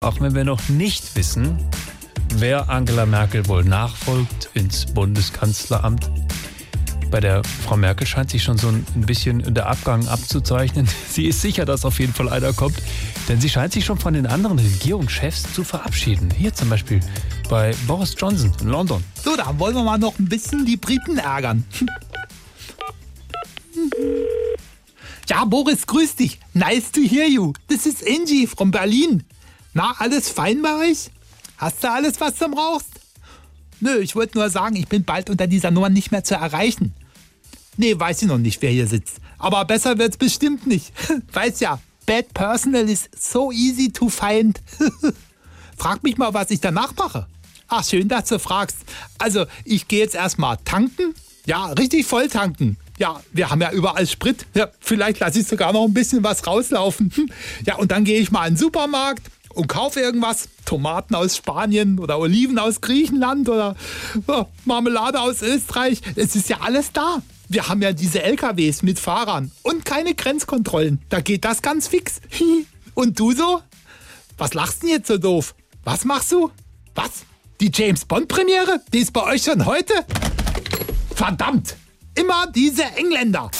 Auch wenn wir noch nicht wissen, wer Angela Merkel wohl nachfolgt ins Bundeskanzleramt. Bei der Frau Merkel scheint sich schon so ein bisschen der Abgang abzuzeichnen. Sie ist sicher, dass auf jeden Fall einer kommt, denn sie scheint sich schon von den anderen Regierungschefs zu verabschieden. Hier zum Beispiel bei Boris Johnson in London. So, da wollen wir mal noch ein bisschen die Briten ärgern. Ja, Boris, grüß dich. Nice to hear you. This is Angie from Berlin. Na, alles fein bei euch? Hast du alles, was du brauchst? Nö, ich wollte nur sagen, ich bin bald unter dieser Nummer nicht mehr zu erreichen. Nee, weiß ich noch nicht, wer hier sitzt. Aber besser wird's bestimmt nicht. Weiß ja, bad personal is so easy to find. Frag mich mal, was ich danach mache. Ach, schön, dass du fragst. Also, ich gehe jetzt erstmal tanken. Ja, richtig voll tanken. Ja, wir haben ja überall Sprit. Ja, vielleicht lasse ich sogar noch ein bisschen was rauslaufen. Ja, und dann gehe ich mal in den Supermarkt und kaufe irgendwas. Tomaten aus Spanien oder Oliven aus Griechenland oder Marmelade aus Österreich. Es ist ja alles da. Wir haben ja diese LKWs mit Fahrern und keine Grenzkontrollen. Da geht das ganz fix. Und du so? Was lachst denn jetzt so doof? Was machst du? Was? Die James Bond Premiere? Die ist bei euch schon heute? Verdammt! Immer diese Engländer!